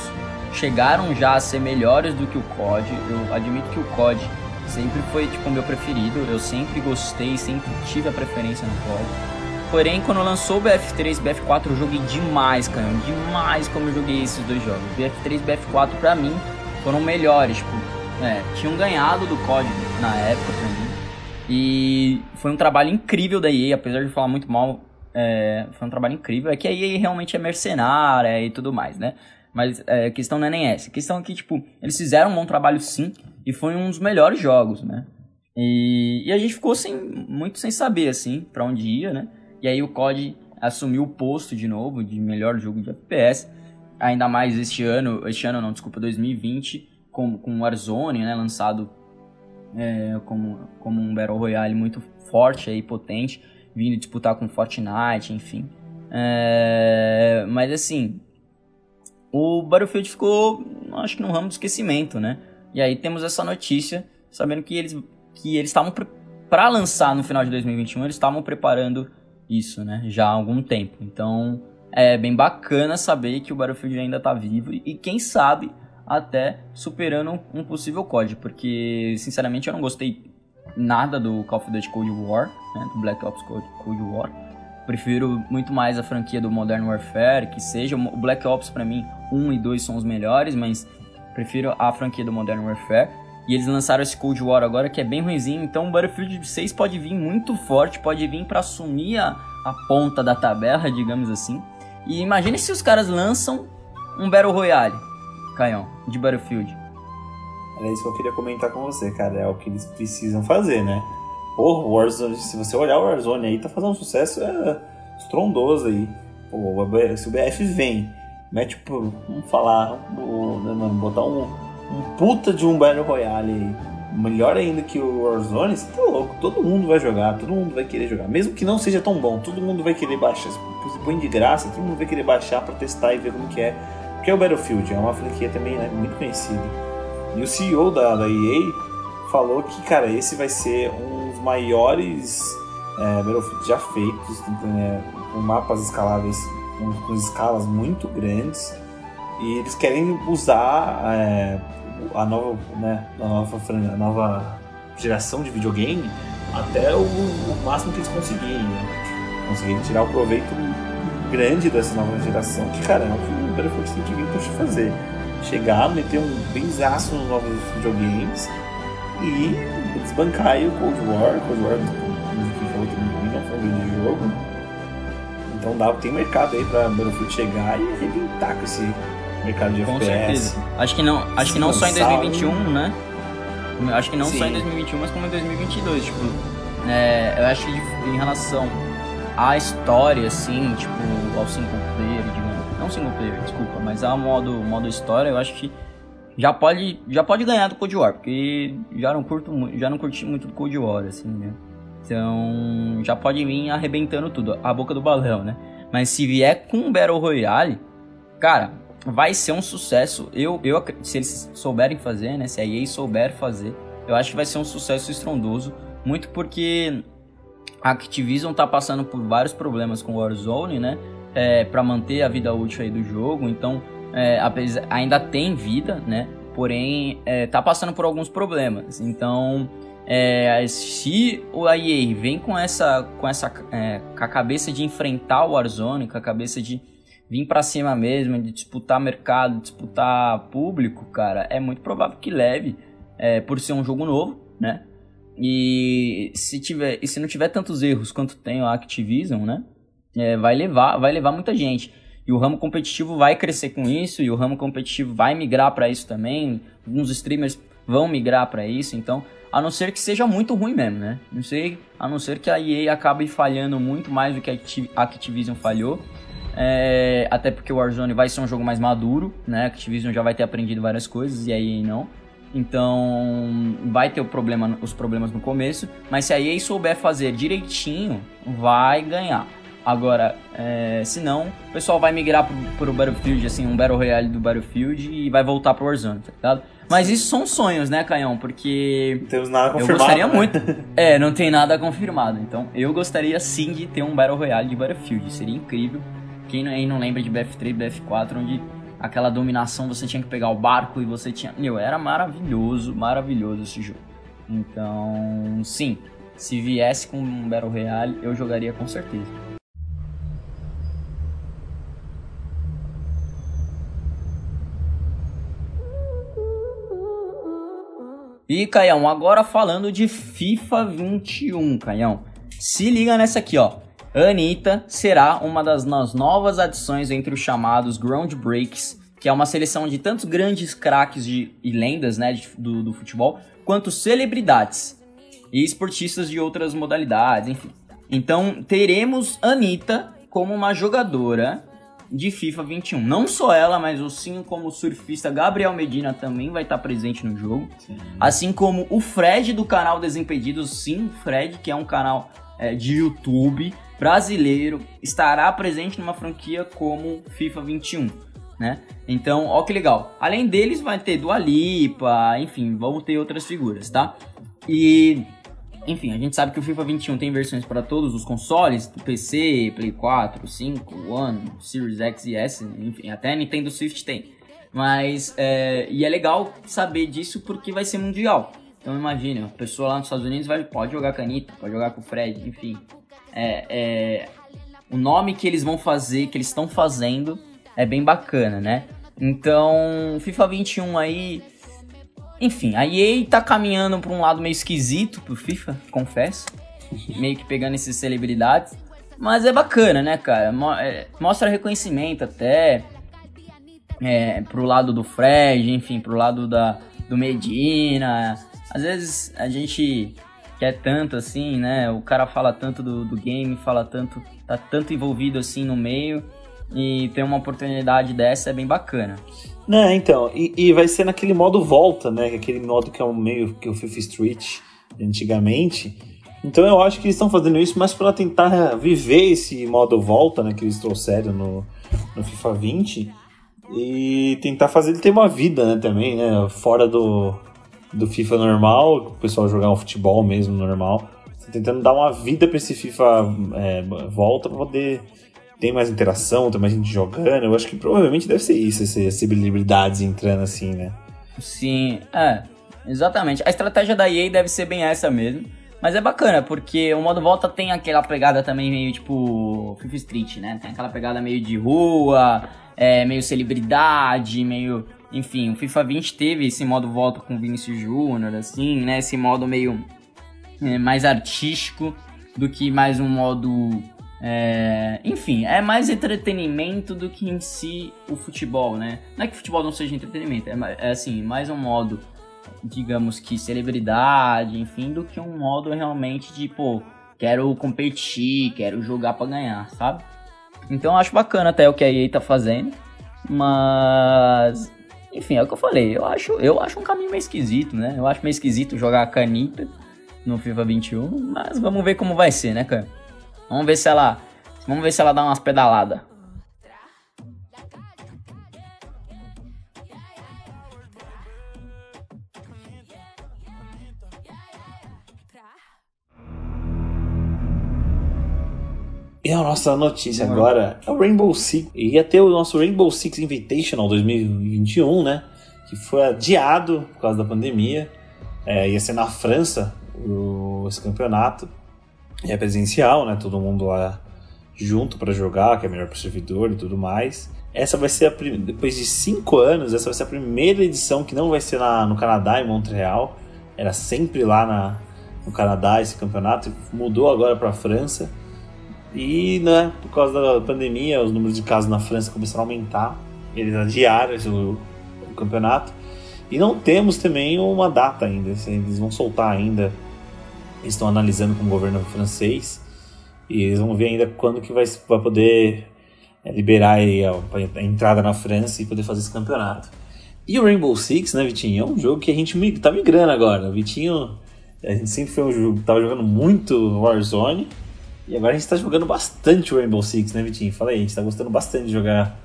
chegaram já a ser melhores do que o COD. Eu admito que o COD sempre foi tipo o meu preferido, eu sempre gostei, sempre tive a preferência no COD. Porém, quando lançou o BF3 e BF4, eu joguei demais, cara, demais como eu joguei esses dois jogos. BF3 e BF4 pra mim foram melhores, tipo, é, tinham ganhado do COD na época pra mim. E foi um trabalho incrível da EA, apesar de falar muito mal, é, foi um trabalho incrível. É que a EA realmente é mercenária e tudo mais, né? Mas é, a questão não é nem essa. A questão é que, tipo, eles fizeram um bom trabalho sim, e foi um dos melhores jogos, né? E, e a gente ficou sem, muito sem saber, assim, para onde ia, né? E aí o COD assumiu o posto de novo de melhor jogo de FPS. Ainda mais este ano, este ano não, desculpa, 2020, com, com Warzone, né? Lançado é, como, como um Battle Royale muito forte e potente, vindo disputar com Fortnite, enfim. É, mas assim, o Battlefield ficou, acho que no ramo do esquecimento, né? E aí temos essa notícia, sabendo que eles que eles estavam para lançar no final de 2021, eles estavam preparando isso, né? Já há algum tempo. Então, é bem bacana saber que o Battlefield ainda tá vivo e quem sabe até superando um possível COD, porque sinceramente eu não gostei nada do Call of Duty Cold War, né, do Black Ops Cold, War. Prefiro muito mais a franquia do Modern Warfare, que seja o Black Ops para mim 1 e 2 são os melhores, mas prefiro a franquia do Modern Warfare. E eles lançaram esse Cold War agora que é bem ruimzinho, então o Battlefield 6 pode vir muito forte, pode vir para assumir a, a ponta da tabela, digamos assim. E imagine se os caras lançam um Battle Royale, Caião, de Battlefield. É isso que eu queria comentar com você, cara. É o que eles precisam fazer, né? Porra, o Warzone, se você olhar o Warzone aí, tá fazendo um sucesso é, estrondoso aí. Pô, se o BF vem Mete, tipo, vamos falar, né, botar um, um puta de um Battle Royale aí. Melhor ainda que o Warzone, você tá louco. Todo mundo vai jogar, todo mundo vai querer jogar. Mesmo que não seja tão bom, todo mundo vai querer baixar. Se põe de graça, todo mundo vai querer baixar pra testar e ver como que é. Porque é o Battlefield, é uma franquia também né, muito conhecida. E o CEO da, da EA falou que, cara, esse vai ser um dos maiores é, já feitos, né, com mapas escaláveis com, com escalas muito grandes e eles querem usar é, a nova, né, a nova, a nova geração de videogame até o, o máximo que eles conseguirem, né? conseguirem tirar o proveito grande dessa nova geração, que cara, é o que o Battlefield tem que vir para fazer. Chegar, meter um benzaço nos novos videogames e desbancar aí o Cold War, Cold War, como quem falou que não foi um grande jogo, então dá, tem mercado aí pra Battlefield chegar e arrebentar com esse mercado de com FPS. certeza. Acho que não, acho que não só em 2021, né? Acho que não Sim. só em 2021, mas como em 2022, tipo, é, eu acho que em relação à história, assim, tipo, ao single player, single player, desculpa, mas ao modo, modo história, eu acho que já pode, já pode ganhar do Cold War, porque já não curto, já não curti muito do Cold War, assim, né? Então já pode vir arrebentando tudo, a boca do balão, né? Mas se vier com Battle Royale, cara, vai ser um sucesso. Eu, eu, se eles souberem fazer, né? Se a EA souber fazer, eu acho que vai ser um sucesso estrondoso. Muito porque a Activision tá passando por vários problemas com o Warzone, né? É, para manter a vida útil aí do jogo. Então, é, apesar, ainda tem vida, né? Porém, é, tá passando por alguns problemas. Então, é, se o EA vem com essa, com essa, é, com a cabeça de enfrentar o Warzone, com a cabeça de vir para cima mesmo, de disputar mercado, disputar público, cara, é muito provável que leve, é, por ser um jogo novo, né? E se tiver, e se não tiver tantos erros quanto tem a Activision, né? É, vai levar, vai levar muita gente. E o ramo competitivo vai crescer com isso, e o ramo competitivo vai migrar para isso também. Alguns streamers vão migrar para isso, então a não ser que seja muito ruim mesmo, né? Não sei, a não ser que a EA acabe falhando muito mais do que a Activision falhou. É, até porque o Warzone vai ser um jogo mais maduro, né? A Activision já vai ter aprendido várias coisas e a EA não. Então vai ter problema, os problemas no começo, mas se a EA souber fazer direitinho, vai ganhar. Agora, é, se não, o pessoal vai migrar pro, pro Battlefield, assim, um Battle Royale do Battlefield e vai voltar pro Warzone, tá ligado? Mas isso são sonhos, né, Canhão? Porque. Não temos nada confirmado. Eu gostaria né? muito. [LAUGHS] É, não tem nada confirmado. Então, eu gostaria sim de ter um Battle Royale de Battlefield. Seria incrível. Quem aí não lembra de BF3, BF4, onde aquela dominação você tinha que pegar o barco e você tinha. Meu, era maravilhoso, maravilhoso esse jogo. Então, sim. Se viesse com um Battle Royale, eu jogaria com certeza. E, Caião, agora falando de FIFA 21, Caião. Se liga nessa aqui, ó. Anitta será uma das novas adições entre os chamados Ground Breaks, que é uma seleção de tantos grandes craques e lendas né, de, do, do futebol, quanto celebridades e esportistas de outras modalidades, enfim. Então, teremos Anitta como uma jogadora de FIFA 21. Não só ela, mas o sim como o surfista Gabriel Medina também vai estar presente no jogo. Sim. Assim como o Fred do canal Desimpedidos, sim, Fred, que é um canal é, de YouTube brasileiro, estará presente numa franquia como FIFA 21. Né? Então, ó que legal. Além deles, vai ter Dua Lipa, enfim, vão ter outras figuras, tá? E enfim, a gente sabe que o FIFA 21 tem versões para todos os consoles, PC, Play 4, 5, One, Series X e S, enfim, até Nintendo Switch tem. Mas, é, e é legal saber disso porque vai ser mundial. Então imagina, a pessoa lá nos Estados Unidos vai, pode jogar canita, pode jogar com o Fred, enfim. É, é, o nome que eles vão fazer, que eles estão fazendo, é bem bacana, né? Então, FIFA 21 aí enfim, a EA tá caminhando pra um lado meio esquisito pro FIFA, confesso. [LAUGHS] meio que pegando essas celebridades. Mas é bacana, né, cara? É, mostra reconhecimento até. É, pro lado do Fred, enfim, pro lado da, do Medina. Às vezes a gente quer tanto assim, né? O cara fala tanto do, do game, fala tanto. tá tanto envolvido assim no meio. E ter uma oportunidade dessa é bem bacana. Né, então, e, e, vai ser naquele modo volta, né? Aquele modo que é o meio que o FIFA Street antigamente. Então eu acho que eles estão fazendo isso mais para tentar viver esse modo volta, né? Que eles trouxeram no, no FIFA 20 e tentar fazer ele ter uma vida, né? Também, né? Fora do, do FIFA normal, o pessoal jogar um futebol mesmo normal. Tentando dar uma vida para esse FIFA é, volta para poder tem mais interação, tem mais gente jogando. Eu acho que provavelmente deve ser isso, essas celebridades entrando assim, né? Sim, é, exatamente. A estratégia da EA deve ser bem essa mesmo. Mas é bacana, porque o modo volta tem aquela pegada também meio tipo FIFA Street, né? Tem aquela pegada meio de rua, é, meio celebridade, meio. Enfim, o FIFA 20 teve esse modo volta com Vinicius Júnior, assim, né? Esse modo meio é, mais artístico do que mais um modo é, enfim, é mais entretenimento do que em si o futebol, né? Não é que o futebol não seja entretenimento, é, é assim, mais um modo, digamos que celebridade, enfim, do que um modo realmente de, pô, quero competir, quero jogar para ganhar, sabe? Então eu acho bacana até o que a EA tá fazendo, mas enfim, é o que eu falei, eu acho, eu acho um caminho meio esquisito, né? Eu acho meio esquisito jogar a canita no FIFA 21, mas vamos ver como vai ser, né, cara? Vamos ver se ela. Vamos ver se ela dá umas pedaladas. E a nossa notícia agora é o Rainbow Six. Ia ter o nosso Rainbow Six Invitational 2021, né? Que foi adiado por causa da pandemia. É, ia ser na França o, esse campeonato é presencial, né? Todo mundo lá junto para jogar, que é melhor para o servidor e tudo mais. Essa vai ser a depois de cinco anos, essa vai ser a primeira edição que não vai ser na, no Canadá, em Montreal. Era sempre lá na, no Canadá esse campeonato, mudou agora para a França. E, né, por causa da pandemia, os números de casos na França começaram a aumentar. Eles adiaram esse, o, o campeonato. E não temos também uma data ainda. Eles vão soltar ainda eles estão analisando com o governo francês e eles vão ver ainda quando que vai, vai poder é, liberar a, a, entrada na França e poder fazer esse campeonato. E o Rainbow Six, né, Vitinho, é um jogo que a gente tá migrando agora. O Vitinho, a gente sempre foi um jogo, tava jogando muito Warzone E agora a gente tá jogando bastante Rainbow Six, né, Vitinho? Fala aí, a gente tá gostando bastante de jogar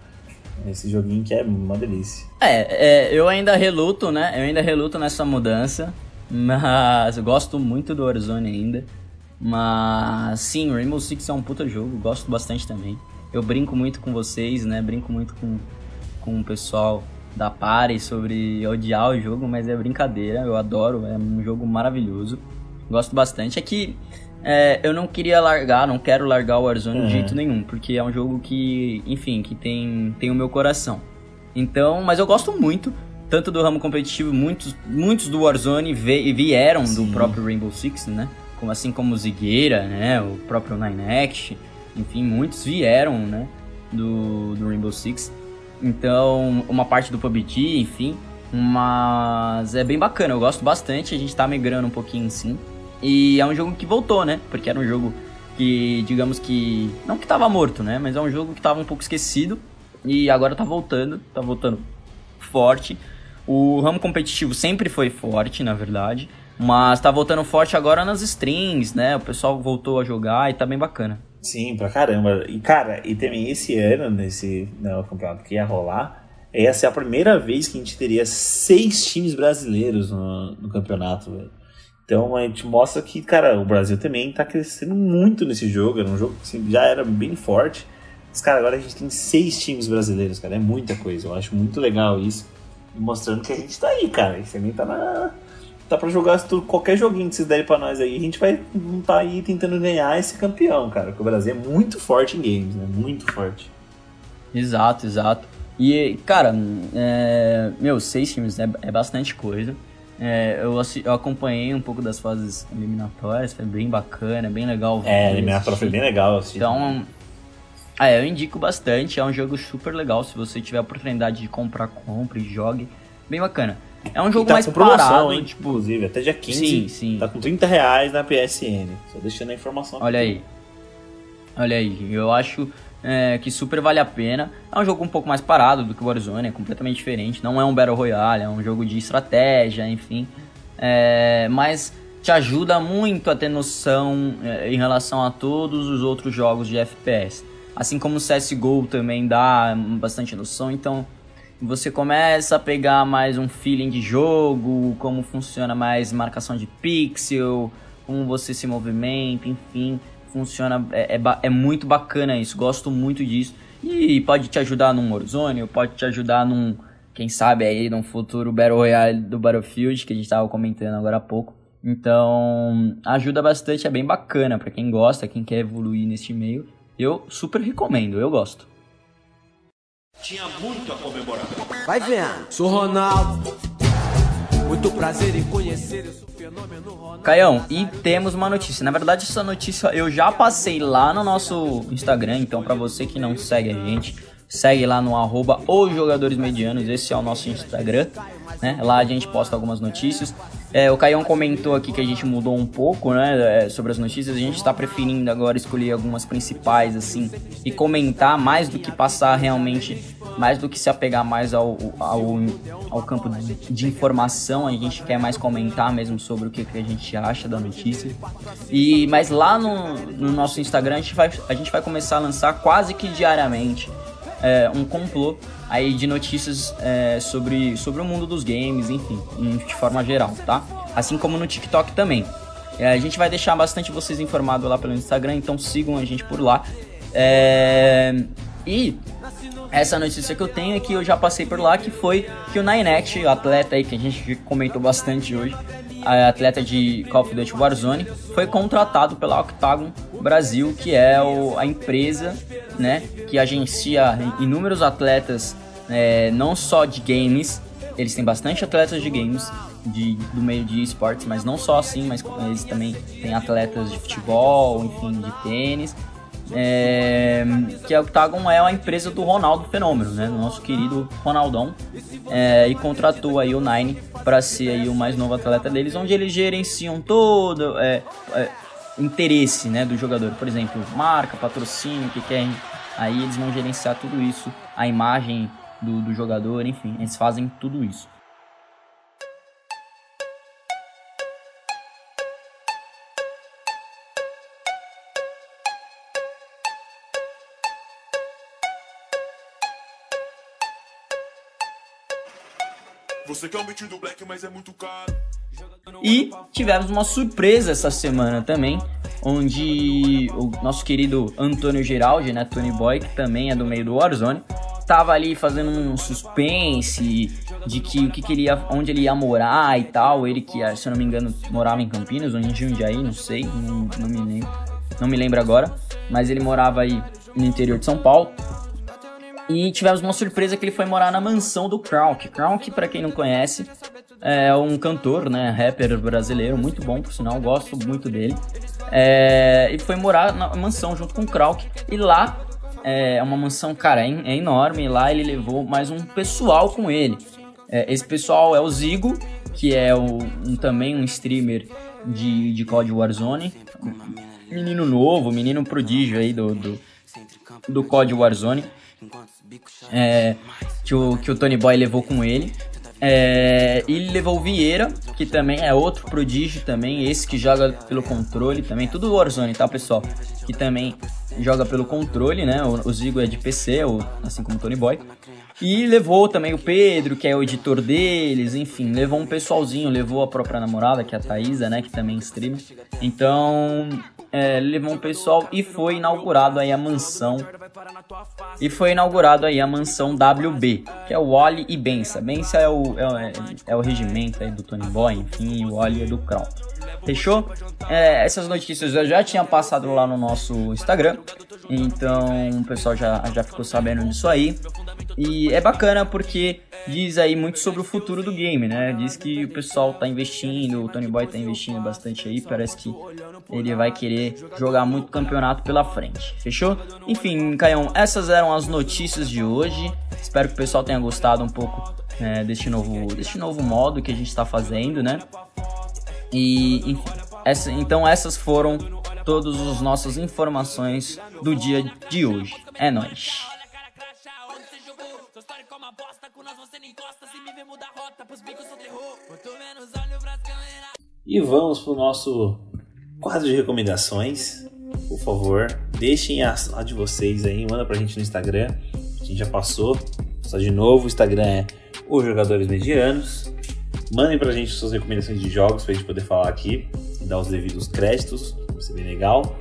esse joguinho que é uma delícia. É, é, eu ainda reluto, né? Eu ainda reluto nessa mudança. Mas eu gosto muito do Warzone ainda. Mas sim, Rainbow Six é um puta jogo, gosto bastante também. Eu brinco muito com vocês, né? Brinco muito com, com o pessoal da Pare sobre odiar o jogo, mas é brincadeira, eu adoro, é um jogo maravilhoso. Gosto bastante. É que é, eu não queria largar, não quero largar o Warzone uhum. de jeito nenhum, porque é um jogo que, enfim, que tem, tem o meu coração. Então, mas eu gosto muito, tanto do ramo competitivo, muitos, muitos do Warzone vieram Sim. do próprio Rainbow Six, né? Como, assim como o Zigueira, né? O próprio Nine Act, enfim, muitos vieram, né? Do, do Rainbow Six. Então, uma parte do PUBG, enfim. Mas é bem bacana, eu gosto bastante. A gente tá migrando um pouquinho sim. E é um jogo que voltou, né? Porque era um jogo que, digamos que. Não que tava morto, né? Mas é um jogo que tava um pouco esquecido. E agora tá voltando, tá voltando forte. O ramo competitivo sempre foi forte, na verdade. Mas tá voltando forte agora nas strings, né? O pessoal voltou a jogar e tá bem bacana. Sim, pra caramba. E, cara, e também esse ano, nesse né, campeonato que ia rolar, ia ser a primeira vez que a gente teria seis times brasileiros no, no campeonato, velho. Então a gente mostra que, cara, o Brasil também tá crescendo muito nesse jogo. Era um jogo que assim, já era bem forte. Mas, cara, agora a gente tem seis times brasileiros, cara. É muita coisa. Eu acho muito legal isso. Mostrando que a gente tá aí, cara. Você nem tá na. Tá pra jogar qualquer joguinho que vocês derem pra nós aí. A gente vai não tá aí tentando ganhar esse campeão, cara. Porque o Brasil é muito forte em games, né? Muito forte. Exato, exato. E, cara, é... meu, seis times é, é bastante coisa. É, eu, eu, acompanhei um pouco das fases eliminatórias, foi bem bacana, bem legal. É, eliminatória foi bem legal. Assim. Então, é, eu indico bastante, é um jogo super legal. Se você tiver a oportunidade de comprar, compre, jogue. Bem bacana. É um jogo tá mais promoção, parado, hein, tipo... Inclusive, até dia 15, sim, sim. tá com 30 reais na PSN. Só deixando a informação. Olha aqui. aí. Olha aí, eu acho é, que super vale a pena. É um jogo um pouco mais parado do que o Warzone, é completamente diferente. Não é um Battle Royale, é um jogo de estratégia, enfim. É, mas te ajuda muito a ter noção é, em relação a todos os outros jogos de FPS. Assim como o CSGO também dá bastante noção, então você começa a pegar mais um feeling de jogo, como funciona mais marcação de pixel, como você se movimenta, enfim funciona, é, é, é, muito bacana isso, gosto muito disso. E pode te ajudar num Warzone, pode te ajudar num, quem sabe aí, num futuro Battle Royale do Battlefield, que a gente tava comentando agora há pouco. Então, ajuda bastante, é bem bacana para quem gosta, quem quer evoluir neste meio. Eu super recomendo, eu gosto. Tinha muito a comemorar. Vai vendo, sou Ronaldo. Muito prazer em conhecer esse fenômeno Ronaldo. Caião, e temos uma notícia. Na verdade, essa notícia eu já passei lá no nosso Instagram, então para você que não segue a gente, segue lá no arroba os jogadores medianos, esse é o nosso Instagram, né? Lá a gente posta algumas notícias. É, o Caião comentou aqui que a gente mudou um pouco, né, é, sobre as notícias. A gente está preferindo agora escolher algumas principais, assim, e comentar mais do que passar realmente, mais do que se apegar mais ao, ao, ao campo de, de informação. A gente quer mais comentar mesmo sobre o que, que a gente acha da notícia. E, mas lá no, no nosso Instagram a gente, vai, a gente vai começar a lançar quase que diariamente é, um complô aí de notícias é, sobre, sobre o mundo dos games, enfim, de forma geral, tá? Assim como no TikTok também. É, a gente vai deixar bastante vocês informados lá pelo Instagram, então sigam a gente por lá. É... E essa notícia que eu tenho é que eu já passei por lá, que foi que o Nineact, o atleta aí que a gente comentou bastante hoje, atleta de Call of Duty Warzone, foi contratado pela Octagon Brasil, que é o, a empresa né, que agencia inúmeros atletas, é, não só de games, eles têm bastante atletas de games, de, do meio de esportes, mas não só assim, mas eles também têm atletas de futebol, enfim, de tênis, é, que a Octagon é a empresa do Ronaldo Fenômeno, né? Do nosso querido Ronaldão. É, e contratou aí o Nine para ser aí o mais novo atleta deles, onde eles gerenciam todo é, é, interesse né, do jogador. Por exemplo, marca, patrocínio, o que querem. Aí eles vão gerenciar tudo isso, a imagem do, do jogador, enfim, eles fazem tudo isso. Você quer um beat do black, mas é muito caro. E tivemos uma surpresa essa semana também, onde o nosso querido Antônio Geraldi, né, Tony Boy, que também é do meio do Warzone, tava ali fazendo um suspense de que o que queria, onde ele ia morar e tal. Ele que, se eu não me engano, morava em Campinas ou em Jundiaí, não sei, não, não me lembro, não me lembro agora, mas ele morava aí no interior de São Paulo. E tivemos uma surpresa que ele foi morar na mansão do Krauk. Krauk, para quem não conhece, é um cantor, né, rapper brasileiro, muito bom, por sinal, gosto muito dele. É, e foi morar na mansão junto com o Krauk. E lá é uma mansão, cara, é, é enorme. E lá ele levou mais um pessoal com ele. É, esse pessoal é o Zigo, que é o, um, também um streamer de, de COD Warzone. Menino novo, menino prodígio aí do, do, do Warzone é, que, o, que o Tony Boy levou com ele. É, ele levou o Vieira, que também é outro prodígio também, esse que joga pelo controle também, tudo Warzone, tá pessoal? Que também joga pelo controle, né? O, o Zigo é de PC, o, assim como o Tony Boy. E levou também o Pedro, que é o editor deles, enfim, levou um pessoalzinho, levou a própria namorada, que é a Thaisa, né? Que também streama. Então, é, levou um pessoal e foi inaugurado aí a mansão. E foi inaugurado aí a mansão WB, que é o Wally e Bença. Bença é o, é, é o regimento aí do Tony Boy, enfim, e o Wally é do Kraut. Fechou? É, essas notícias eu já tinha passado lá no nosso Instagram. Então o pessoal já, já ficou sabendo disso aí. E é bacana porque diz aí muito sobre o futuro do game, né? Diz que o pessoal tá investindo, o Tony Boy tá investindo bastante aí. Parece que ele vai querer jogar muito campeonato pela frente. Fechou? Enfim, Caião, essas eram as notícias de hoje. Espero que o pessoal tenha gostado um pouco é, deste, novo, deste novo modo que a gente está fazendo, né? E, essa, então essas foram todas as nossas informações do dia de hoje. É nóis! E vamos pro nosso quadro de recomendações. Por favor, deixem a, a de vocês aí, manda pra gente no Instagram. A gente já passou, só de novo, o Instagram é os jogadores medianos. Mandem pra gente suas recomendações de jogos pra gente poder falar aqui e dar os devidos créditos, vai ser bem legal.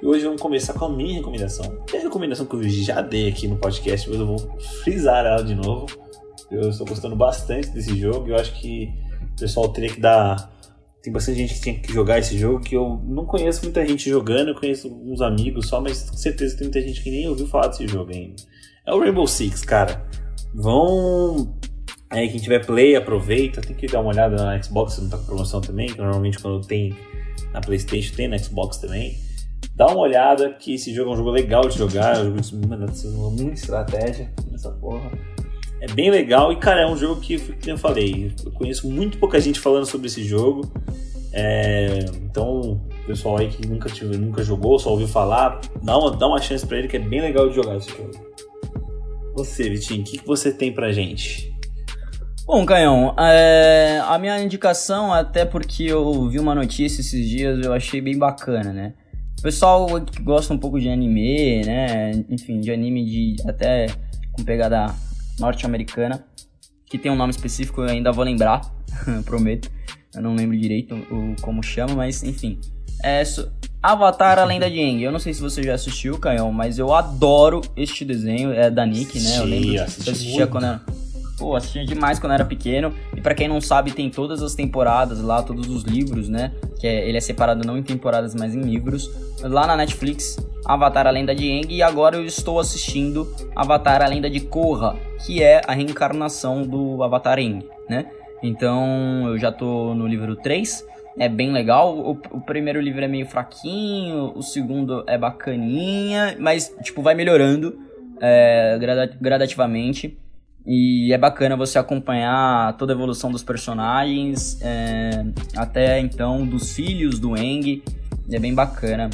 E hoje vamos começar com a minha recomendação. É a recomendação que eu já dei aqui no podcast, mas eu vou frisar ela de novo. Eu estou gostando bastante desse jogo e eu acho que o pessoal teria que dar. Tem bastante gente que tinha que jogar esse jogo que eu não conheço muita gente jogando, eu conheço uns amigos só, mas com certeza tem muita gente que nem ouviu falar desse jogo ainda. É o Rainbow Six, cara. Vão Aí quem tiver play, aproveita. Tem que dar uma olhada na Xbox, se não tá com promoção também, que normalmente quando tem na Playstation tem na Xbox também. Dá uma olhada que esse jogo é um jogo legal de jogar, é um jogo de muita estratégia nessa porra. É bem legal e, cara, é um jogo que, como eu falei, eu conheço muito pouca gente falando sobre esse jogo. É, então, pessoal aí que nunca, tive, nunca jogou, só ouviu falar, dá uma, dá uma chance pra ele que é bem legal de jogar esse jogo. Você, Vitinho, o que, que você tem pra gente? Bom, Canhão, é, a minha indicação, até porque eu vi uma notícia esses dias, eu achei bem bacana, né? O pessoal que gosta um pouco de anime, né? Enfim, de anime de até com pegada norte-americana, que tem um nome específico, eu ainda vou lembrar, [LAUGHS] prometo. Eu não lembro direito o, como chama, mas enfim. É Avatar A Lenda de Aang. Eu não sei se você já assistiu, Canhão, mas eu adoro este desenho. É da Nick, né? Eu lembro que eu assistia quando era pô, assistia demais quando era pequeno. E para quem não sabe, tem todas as temporadas lá, todos os livros, né? Que é, ele é separado não em temporadas, mas em livros. Lá na Netflix, Avatar a Lenda de Aang. E agora eu estou assistindo Avatar a Lenda de Korra, que é a reencarnação do Avatar Aang, né? Então eu já tô no livro 3. É bem legal. O, o primeiro livro é meio fraquinho, o segundo é bacaninha, mas tipo vai melhorando é, gradativamente. E é bacana você acompanhar toda a evolução dos personagens, é, até então dos filhos do Eng. É bem bacana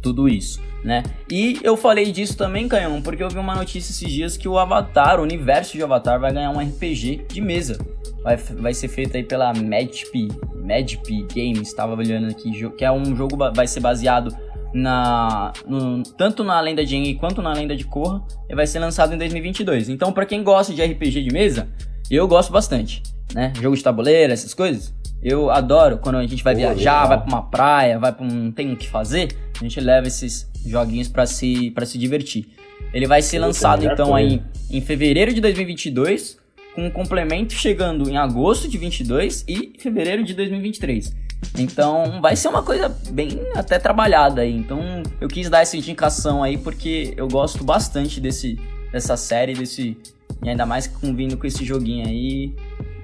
tudo isso, né? E eu falei disso também, Canhão, porque eu vi uma notícia esses dias que o Avatar, o universo de Avatar, vai ganhar um RPG de mesa. Vai, vai ser feito aí pela Madp, Madp Games, estava olhando aqui, que é um jogo vai ser baseado na no, tanto na Lenda de Aang quanto na Lenda de Korra e vai ser lançado em 2022. Então, para quem gosta de RPG de mesa, eu gosto bastante. né? Jogo de tabuleiro, essas coisas. Eu adoro quando a gente vai Pô, viajar, legal. vai pra uma praia, vai pra um. não tem o que fazer, a gente leva esses joguinhos pra se, pra se divertir. Ele vai ser lançado então aí em fevereiro de 2022, com um complemento chegando em agosto de 22 e fevereiro de 2023. Então vai ser uma coisa bem até trabalhada aí. Então eu quis dar essa indicação aí porque eu gosto bastante desse, dessa série, desse e ainda mais com vindo com esse joguinho aí.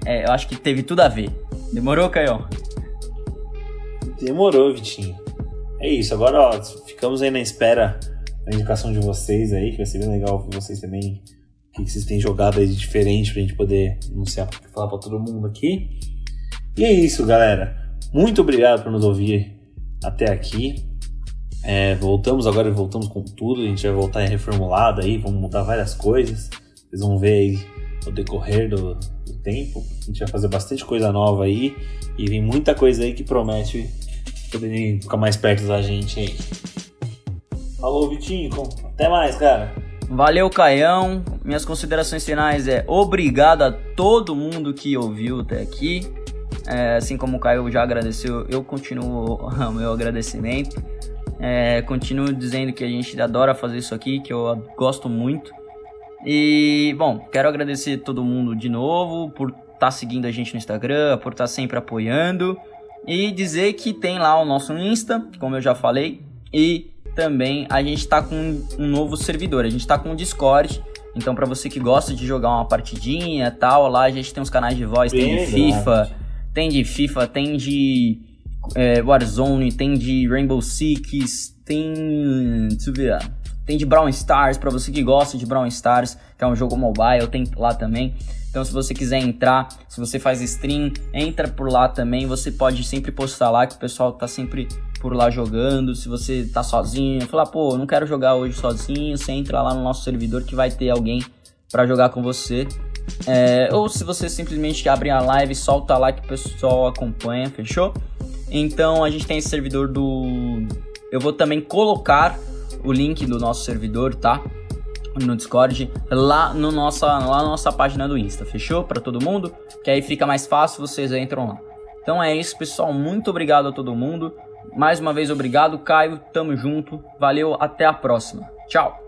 é, eu acho que teve tudo a ver. Demorou, Caio? Demorou, Vitinho. É isso, agora ó, ficamos aí na espera da indicação de vocês aí, que vai ser bem legal ver vocês também. O que que vocês têm jogado aí de diferente pra gente poder anunciar, falar pra todo mundo aqui. E é isso, galera. Muito obrigado por nos ouvir até aqui. É, voltamos agora, voltamos com tudo. A gente vai voltar reformulado aí, vamos mudar várias coisas. Vocês vão ver aí no decorrer do, do tempo. A gente vai fazer bastante coisa nova aí. E vem muita coisa aí que promete poderem ficar mais perto da gente aí. Falou, Vitinho. Até mais, cara. Valeu, Caião. Minhas considerações finais é obrigado a todo mundo que ouviu até aqui. É, assim como o Caio já agradeceu, eu continuo [LAUGHS] o meu agradecimento. É, continuo dizendo que a gente adora fazer isso aqui, que eu gosto muito. E, bom, quero agradecer todo mundo de novo por estar seguindo a gente no Instagram, por estar sempre apoiando. E dizer que tem lá o nosso Insta, como eu já falei. E também a gente tá com um novo servidor, a gente tá com o Discord. Então, pra você que gosta de jogar uma partidinha e tal, lá a gente tem os canais de voz, tem de Bem FIFA, tem de FIFA, tem de é, Warzone, tem de Rainbow Six, tem. Deixa eu ver. Tem de Brown Stars, pra você que gosta de Brown Stars, que é um jogo mobile, tem lá também. Então, se você quiser entrar, se você faz stream, entra por lá também. Você pode sempre postar lá, que o pessoal tá sempre por lá jogando. Se você tá sozinho, falar, pô, não quero jogar hoje sozinho, você entra lá no nosso servidor que vai ter alguém pra jogar com você. É, ou se você simplesmente abre a live, solta lá que o pessoal acompanha, fechou? Então a gente tem esse servidor do. Eu vou também colocar o link do nosso servidor, tá? No Discord, lá, no nossa, lá na nossa página do Insta, fechou? Pra todo mundo? Que aí fica mais fácil, vocês entram lá. Então é isso, pessoal. Muito obrigado a todo mundo. Mais uma vez, obrigado, Caio. Tamo junto. Valeu, até a próxima. Tchau.